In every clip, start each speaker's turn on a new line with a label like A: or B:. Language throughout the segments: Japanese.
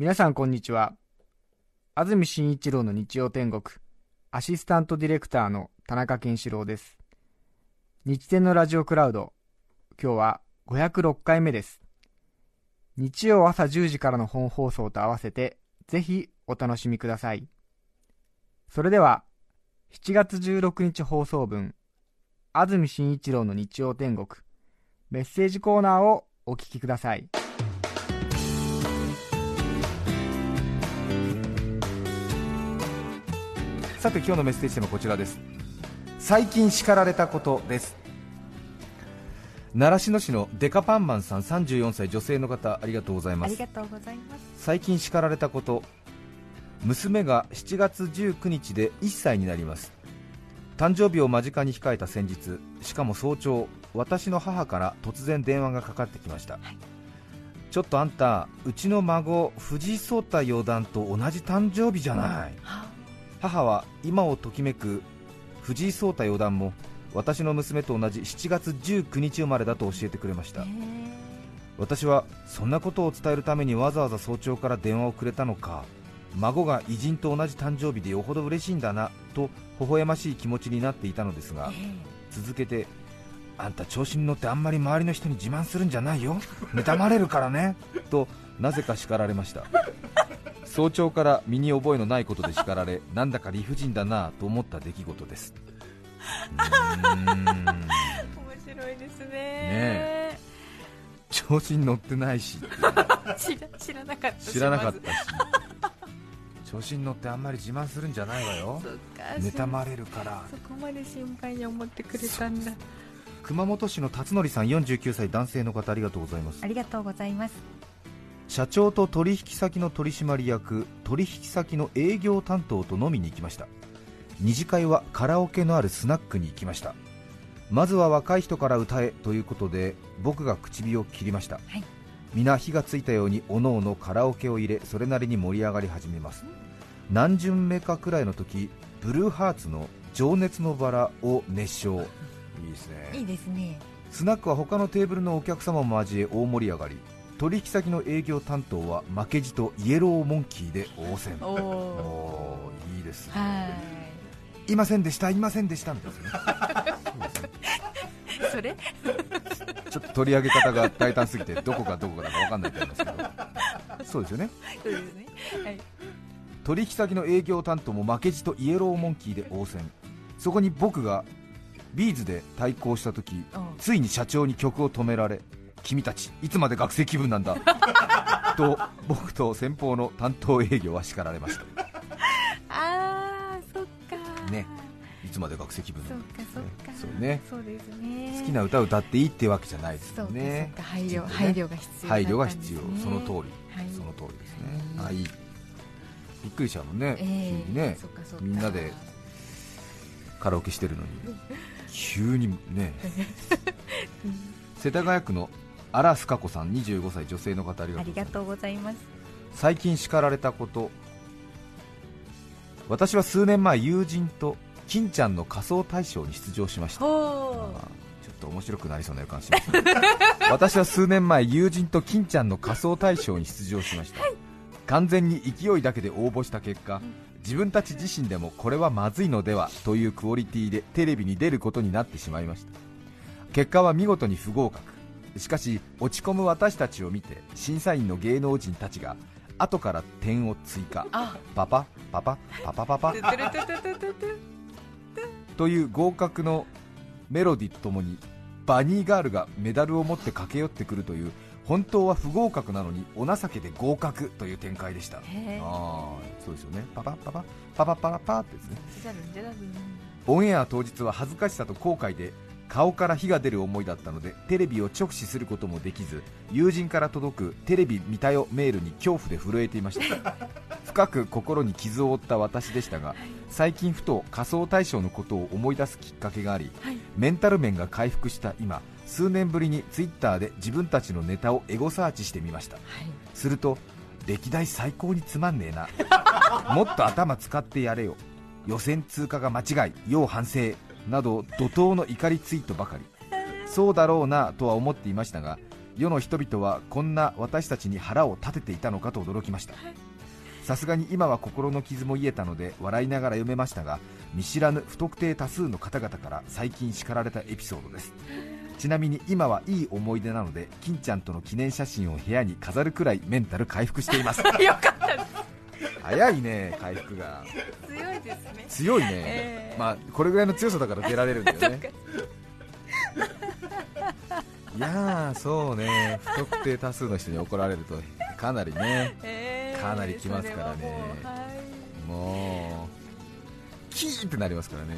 A: 皆さんこんにちは。安住紳一郎の日曜天国アシスタントディレクターの田中健志郎です。日天のラジオクラウド今日は506回目です。日曜朝10時からの本放送と合わせてぜひお楽しみください。それでは7月16日放送分安住紳一郎の日曜天国メッセージコーナーをお聞きください。
B: さて今日のメッセージテーマはこちらです。最近叱られたことです。習志野市のデカパンマンさん34歳女性の方ありがとうございます。最近叱られたこと。娘が7月19日で1歳になります。誕生日を間近に控えた先日しかも早朝私の母から突然電話がかかってきました、
C: はい。
B: ちょっとあんたうちの孫藤井聡太四段と同じ誕生日じゃない、
C: は
B: 母は今をときめく藤井聡太四段も私の娘と同じ7月19日生まれだと教えてくれました。私はそんなことを伝えるためにわざわざ早朝から電話をくれたのか孫が偉人と同じ誕生日でよほど嬉しいんだなと微笑ましい気持ちになっていたのですが
C: ええ
B: 続けてあんた調子に乗ってあんまり周りの人に自慢するんじゃないよ。妬まれるからね。となぜか叱られました早朝から身に覚えのないことで叱られ なんだか理不尽だなと思った出来事です。
C: 面白いですね。
B: え。調子に乗ってないし。
C: 知らなかったし。
B: 知らなかったし。調子に乗ってあんまり自慢するんじゃないわよ。妬まれるから。
C: そこまで心配に思ってくれたんだ。
B: 熊本市の辰徳さん49歳男性の方ありがとうございます。
C: ありがとうございます
B: 社長と取引先の取締役取引先の営業担当と飲みに行きました。二次会はカラオケのあるスナックに行きました。まずは若い人から歌えということで僕が口火を切りました、
C: はい。
B: 皆火がついたようにおのおのカラオケを入れそれなりに盛り上がり始めます。何巡目かくらいの時ブルーハーツの情熱のバラを熱唱。いいですね。
C: いいですね。
B: スナックは他のテーブルのお客様も交え大盛り上がり取引先の営業担当は負けじとイエローモンキーで応戦。
C: お
B: いいですね。
C: はい。
B: ませんでしたいませんでしたみたいな。ね
C: いそれ？
B: ちょっと取り上げ方が大胆すぎてどこがどこかだか分かんないと思いますけど。そうですよね。
C: そうですね。はい。
B: 取引先の営業担当も負けじとイエローモンキーで応戦。そこに僕がビーズで対抗した時ついに社長に曲を止められ君たちいつまで学生気分なんだ？と僕と先方の担当営業は叱られました。
C: あーそっか。
B: ね。いつまで学生気分なんだ？
C: かそっか。
B: そうね。
C: そうですね。
B: 好きな歌を歌っていいってわけじゃないですよね。
C: 配慮
B: ね。
C: 配慮が必要だ
B: 配慮が必要。その通り、
C: はい。
B: その通りですね、
C: うん
B: はい。びっくりしたもんね、
C: ええ。
B: 急にね。みんなでカラオケしてるのに。急にね。世田谷区の荒須賀子さん25歳女性の方ありがとうございます。最近叱られたこと。私は数年前友人と金ちゃんの仮装大賞に出場しました。ちょっと面白くなりそうな予感しますね。私は数年前友人と金ちゃんの仮装大賞に出場しました、完全に勢いだけで応募した結果自分たち自身でもこれはまずいのではというクオリティでテレビに出ることになってしまいました。結果は見事に不合格しかし落ち込む私たちを見て審査員の芸能人たちが後から点を追加。
C: あ。
B: パパパパパパパパ。という合格のメロディとともにバニーガールがメダルを持って駆け寄ってくるという本当は不合格なのにお情けで合格という展開でした。あそうですよね。パパパパパパパラパってですね。オンエア当日は恥ずかしさと後悔で顔から火が出る思いだったのでテレビを直視することもできず友人から届くテレビ見たよメールに恐怖で震えていました。深く心に傷を負った私でしたが最近ふと仮想大賞のことを思い出すきっかけがあり
C: はい。
B: メンタル面が回復した今数年ぶりにツイッターで自分たちのネタをエゴサーチしてみました。
C: はい。
B: すると歴代最高につまんねえな。もっと頭使ってやれよ。予選通過が間違い。要反省など怒涛の怒りツイートばかり。そうだろうなとは思っていましたが世の人々はこんな私たちに腹を立てていたのかと驚きました。さすがに今は心の傷も癒えたので笑いながら読めましたが見知らぬ不特定多数の方々から最近叱られたエピソードです。ちなみに今はいい思い出なので金ちゃんとの記念写真を部屋に飾るくらいメンタル回復しています。
C: よかったです。
B: 早いね回復が。
C: 強いですね。
B: 強いね、
C: えー
B: まあこれぐらいの強さだから出られるんだよね。いやーそうね。不特定多数の人に怒られるとかなりね
C: えー
B: かなり来ますからね。
C: もう
B: キーってなりますからね。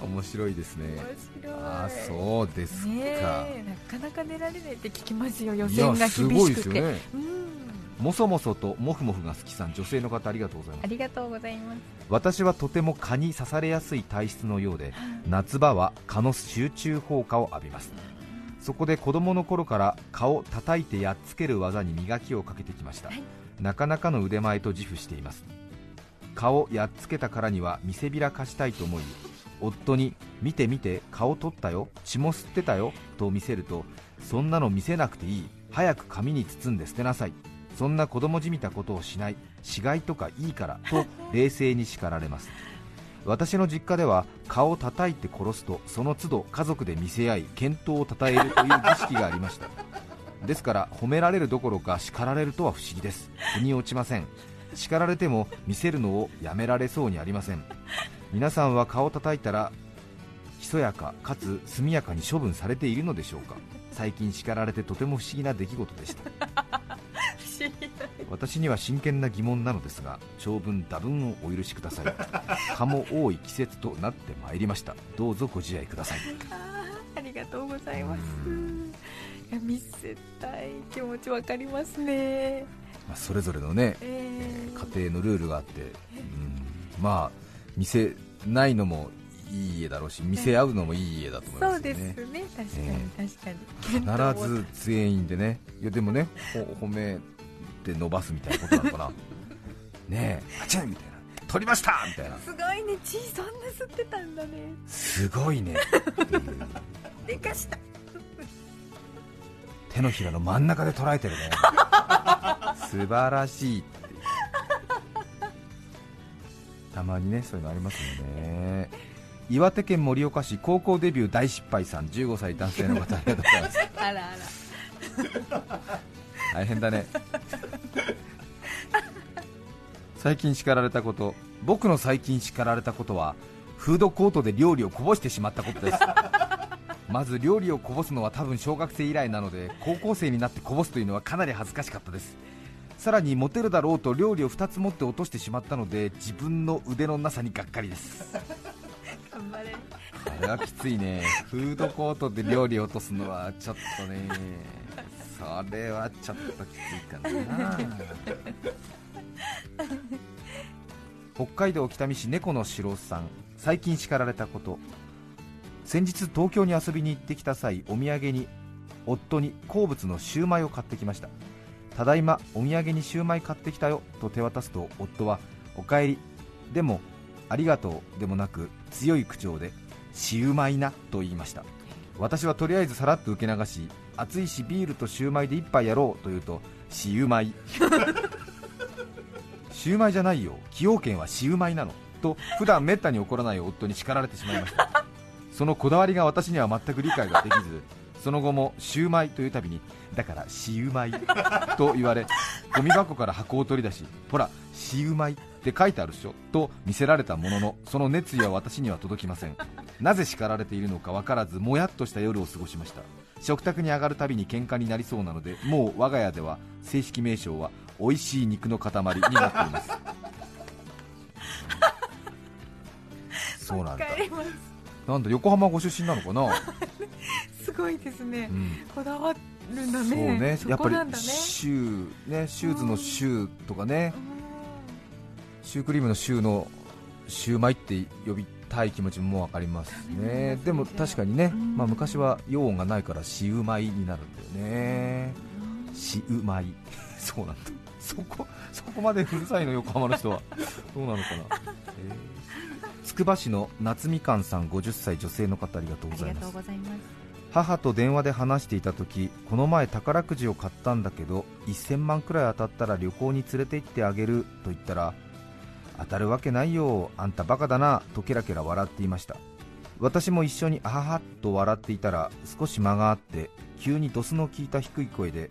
B: 面白いですね。あーそうですか、
C: なかなか寝られないって聞きますよ。予
B: い
C: 選が厳しくて。
B: ですよね。
C: うん
B: もそもそともふもふが好きさん女性の方ありがとうございます。
C: ありがとうございます。
B: 私はとても蚊に刺されやすい体質のようで夏場は蚊の集中放火を浴びます。そこで子供の頃から蚊を叩いてやっつける技に磨きをかけてきました、
C: はい。
B: なかなかの腕前と自負しています。蚊をやっつけたからには見せびらかしたいと思い夫に見て見て蚊を取ったよ。血も吸ってたよと見せるとそんなの見せなくていい。早く紙に包んで捨てなさいそんな子供じみたことをしない死骸とかいいからと冷静に叱られます。私の実家では蚊を叩いて殺すとその都度家族で見せ合い健闘をたたえるという儀式がありました。ですから褒められるどころか叱られるとは不思議です。腑に落ちません。叱られても見せるのをやめられそうにありません。皆さんは顔を叩いたらひそやかかつ速やかに処分されているのでしょうか。最近叱られてとても不思議な出来事でした。
C: 不思議だ
B: 私には真剣な疑問なのですが長文多文をお許しください。蚊も多い季節となってまいりました。どうぞご自愛ください。
C: ありがとうございます。
B: うん。
C: いや見せたい気持ちわかりますね。
B: まあそれぞれのね
C: えー。
B: 家庭のルールがあって、うん、まあ見せないのもいい家だろうし見せ合うのもいい家だと思いま
C: そうで
B: すよね。
C: すね確かに、
B: え
C: 確かに。
B: 必ず全員でね。いやでもねほ褒めて伸ばすみたいなことなのかな。ねえ。あちゃんみたいな。取りましたみたいな。
C: すごいね。血そんな吸ってたんだね。
B: すごいね、う ん
C: でかした。
B: 手のひらの真ん中で捉えてるね。素晴らしいたまにねそういうのありますよね。岩手県盛岡市高校デビュー大失敗さん15歳男性の方ありがとうございます。
C: あらあら。
B: 大変だね最近叱られたこと僕の最近叱られたことはフードコートで料理をこぼしてしまったことです。まず料理をこぼすのは多分小学生以来なので高校生になってこぼすというのはかなり恥ずかしかったです。さらにモテるだろうと料理を2つ持って落としてしまったので自分の腕のなさにがっかりです。
C: 頑張れ。
B: これはきついね。フードコートで料理を落とすのはちょっとね。それはちょっときついかな北海道北見市猫の城さん最近叱られたこと。先日東京に遊びに行ってきた際お土産に夫に好物のシューマイを買ってきました。ただいまお土産にシューマイ買ってきたよと手渡すと夫はおかえりでもありがとうでもなく強い口調でシューマイなと言いました。私はとりあえずさらっと受け流し暑いしビールとシューマイで一杯やろうと言うとシューマイ。シューマイじゃないよ。崎陽軒はシウマイなのと普段めったに怒らない夫に叱られてしまいました。そのこだわりが私には全く理解ができずその後もシウマイというたびにだからシウマイと言われゴミ箱から箱を取り出しほらシウマイって書いてあるでしょと見せられたもののその熱意は私には届きません。なぜ叱られているのか分からずもやっとした夜を過ごしました。食卓に上がるたびに喧嘩になりそうなのでもう我が家では正式名称は美味しい肉の塊になっています。そうなんだ。なんだ横浜ご出身なのかな、
C: すごいですね、
B: うん、
C: こだわるんだね。
B: そうね。
C: そ
B: やっぱりシューねシューズのシューとかねシュークリームのシューのシューマイって呼びたい気持ちも分かりますね。
C: うん。
B: でも確かにね、
C: うん。
B: まあ、昔は用音がないからシウマイになるんだよね。シウマイ。そうなんだ。そこそこまでうるさいの横浜の人は。どうなのかな、えー。つくば市の夏みかんさん50歳女性の方ありがとうございます。母と電話で話していた時この前宝くじを買ったんだけど1000万くらい当たったら旅行に連れて行ってあげると言ったら当たるわけないよあんたバカだなとケラケラ笑っていました。私も一緒にあははっと笑っていたら少し間があって急にドスの効いた低い声で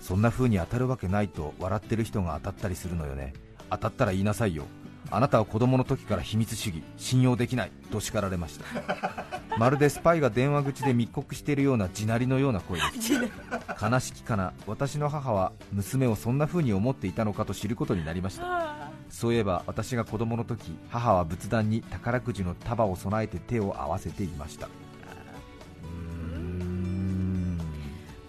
B: そんな風に当たるわけないと笑ってる人が当たったりするのよね。当たったら言いなさいよ。あなたは子供の時から秘密主義信用できないと叱られました。まるでスパイが電話口で密告しているような地鳴りのような声です。悲しきかな。私の母は娘をそんな風に思っていたのかと知ることになりましたそういえば私が子供の時母は仏壇に宝くじの束を備えて手を合わせていました。うーん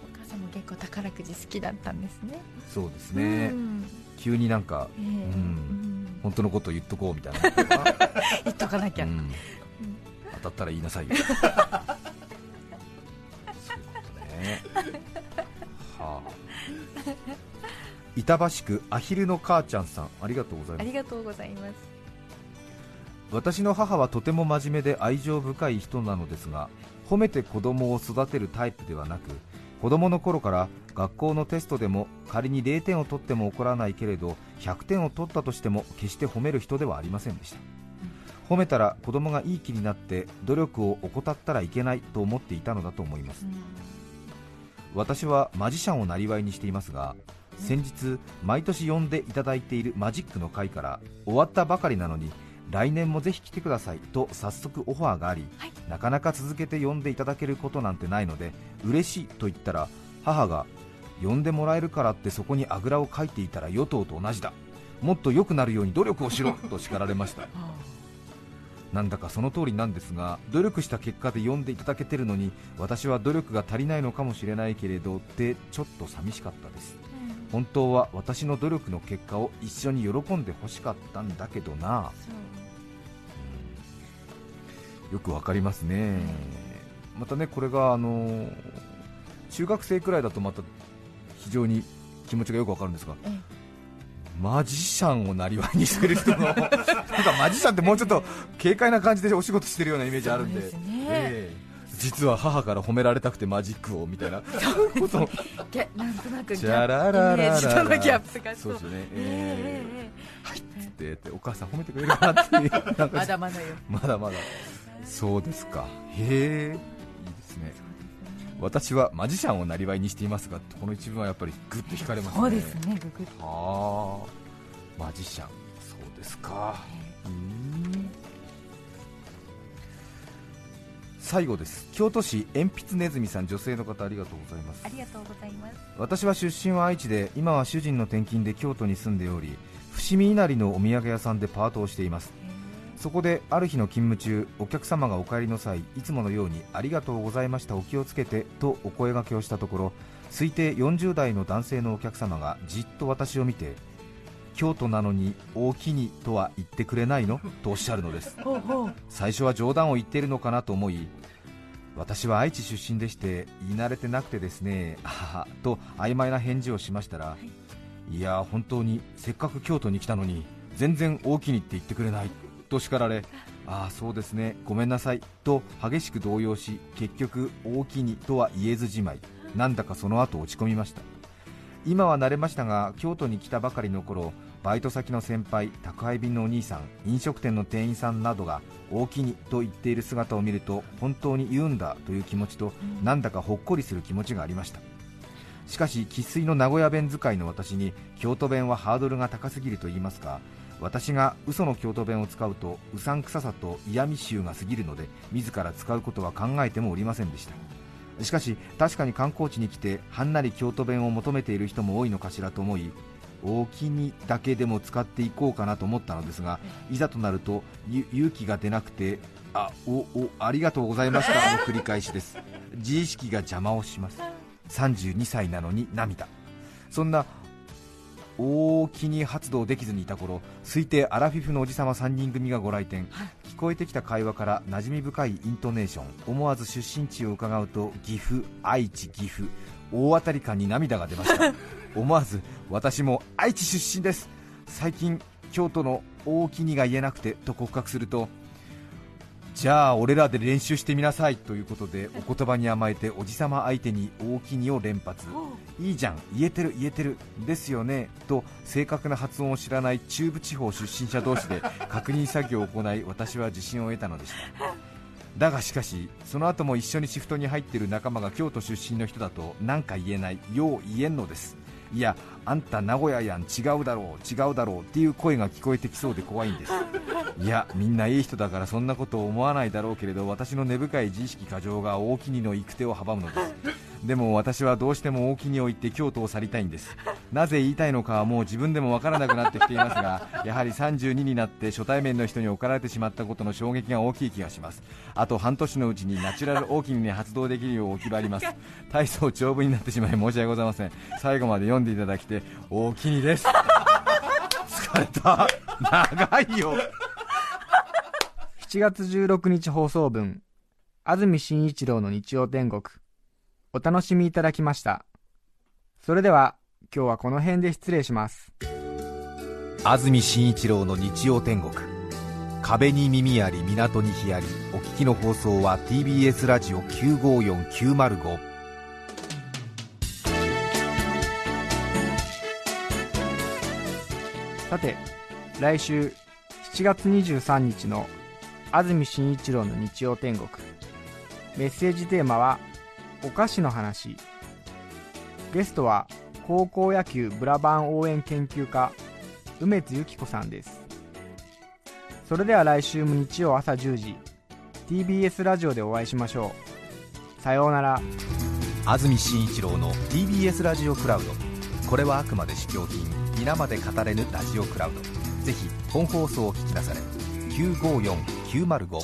C: お母さんも結構宝くじ好きだったんですね。
B: そうですね、
C: うん。
B: 急になんか、
C: ええ。
B: うん
C: うん。
B: 本当のことを言っとこうみたいな、
C: 言っとかなきゃ、
B: うん。当たったら言いなさいよ。そういうことね。はあ板橋区アヒルの母ちゃんさんありがとうございます。
C: ありがとうございます。
B: 私の母はとても真面目で愛情深い人なのですが褒めて子供を育てるタイプではなく子供の頃から学校のテストでも仮に0点を取っても怒らないけれど100点を取ったとしても決して褒める人ではありませんでした。褒めたら子供がいい気になって努力を怠ったらいけないと思っていたのだと思います。私はマジシャンをなりわいにしていますが先日毎年呼んでいただいているマジックの会から終わったばかりなのに来年もぜひ来てくださいと早速オファーがあり、
C: はい。
B: なかなか続けて呼んでいただけることなんてないので嬉しいと言ったら母が呼んでもらえるからってそこにあぐらをかいていたら与党と同じだ。もっと良くなるように努力をしろと叱られました。なんだかその通りなんですが努力した結果で呼んでいただけてるのに私は努力が足りないのかもしれないけれどってちょっと寂しかったです本当は私の努力の結果を一緒に喜んでほしかったんだけどな。よくわかりますね、またねこれがあの中学生くらいだとまた非常に気持ちがよくわかるんですが、
C: え
B: マジシャンをなりわいにしてる人の なんかマジシャンってもうちょっと軽快な感じでお仕事してるようなイメージあるんで。
C: ですね。
B: ええ実は母から褒められたくてマジックをみたいな。こと。
C: なんとなくギ
B: チャラララ
C: ギャップが
B: そうですよね、
C: え
B: え
C: え
B: えはいっつってってお母さん褒めてくれるかなって
C: まだまだよ。
B: まだまだ。そうですか。へえいいですね。私はマジシャンをなりわいにしていますがこの一文はやっぱりグッと惹かれますね。
C: そうですねググ
B: マジシャン。そうですか。うー最後です。京都市鉛筆ネズミさん女性の方ありがとうございます。
C: ありがとうございます。
B: 私は出身は愛知で今は主人の転勤で京都に住んでおり伏見稲荷のお土産屋さんでパートをしています。そこである日の勤務中お客様がお帰りの際いつものようにありがとうございましたお気をつけてとお声掛けをしたところ推定40代の男性のお客様がじっと私を見て京都なのに大きにとは言ってくれないの？とおっしゃるのです。最初は冗談を言っているのかなと思い私は愛知出身でして言い慣れてなくてですねあと曖昧な返事をしましたら、い、や本当にせっかく京都に来たのに全然大きにって言ってくれないと叱られああそうですねごめんなさいと激しく動揺し結局大きにとは言えずじまい。なんだかその後落ち込みました今は慣れましたが京都に来たばかりの頃バイト先の先輩宅配便のお兄さん飲食店の店員さんなどが大きにと言っている姿を見ると本当に言うんだという気持ちとなんだかほっこりする気持ちがありました。しかし生粋の名古屋弁使いの私に京都弁はハードルが高すぎると言いますか私が嘘の京都弁を使うとうさんくささと嫌味臭が過ぎるので自ら使うことは考えてもおりませんでした。しかし確かに観光地に来てはんなり京都弁を求めている人も多いのかしらと思い大きにだけでも使っていこうかなと思ったのですがいざとなるとゆ勇気が出なくてあおおありがとうございました の繰り返しです。自意識が邪魔をします。32歳なのに涙。そんな大きに発動できずにいた頃推定アラフィフのおじさま3人組がご来店。聞こえてきた会話から馴染み深いイントネーション思わず出身地を伺うと岐阜愛知岐阜大当たり感に涙が出ました。思わず私も愛知出身です。最近京都の大きにが言えなくてと告白するとじゃあ俺らで練習してみなさいということでお言葉に甘えておじさま相手に大きにを連発。いいじゃん言えてる言えてる。ですよね。と正確な発音を知らない中部地方出身者同士で 確認作業を行い私は自信を得たのでした。だがしかしその後も一緒にシフトに入っている仲間が京都出身の人だと何か言えない。よう言えんのですいやあんた名古屋やん違うだろう違うだろうっていう声が聞こえてきそうで怖いんです。いやみんないい人だからそんなことを思わないだろうけれど私の根深い自意識過剰が大木にの行く手を阻むのですでも私はどうしても大木にを行って京都を去りたいんです。なぜ言いたいのかはもう自分でもわからなくなってきていますがやはり32になって初対面の人に怒られてしまったことの衝撃が大きい気がします。あと半年のうちにナチュラル大きに発動できるようお決まります。体操長文になってしまい申し訳ございません。最後まで読んでいただきて大きにです。疲れた。長いよ。
A: 7月16日放送分安住紳一郎の日曜天国お楽しみいただきました。それでは今日はこの辺で失礼します。
B: 安住紳一郎の日曜天国。壁に耳あり港に日あり。お聞きの放送は TBS ラジオ954905
A: さて来週7月23日の安住紳一郎の日曜天国。メッセージテーマはお菓子の話。ゲストは高校野球ブラバン応援研究家梅津由紀子さんです。それでは来週も日曜朝10時 TBS ラジオでお会いしましょう。さようなら。
B: 安住紳一郎の TBS ラジオクラウド。これはあくまで試供品皆まで語れぬラジオクラウド。ぜひ本放送を聞きなされ。954905